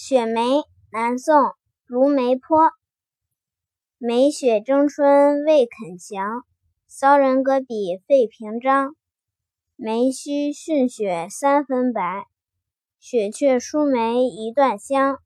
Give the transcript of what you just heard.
雪梅南宋卢梅坡。梅雪争春未肯降骚人阁笔费评章。梅须逊雪三分白雪却输梅一段香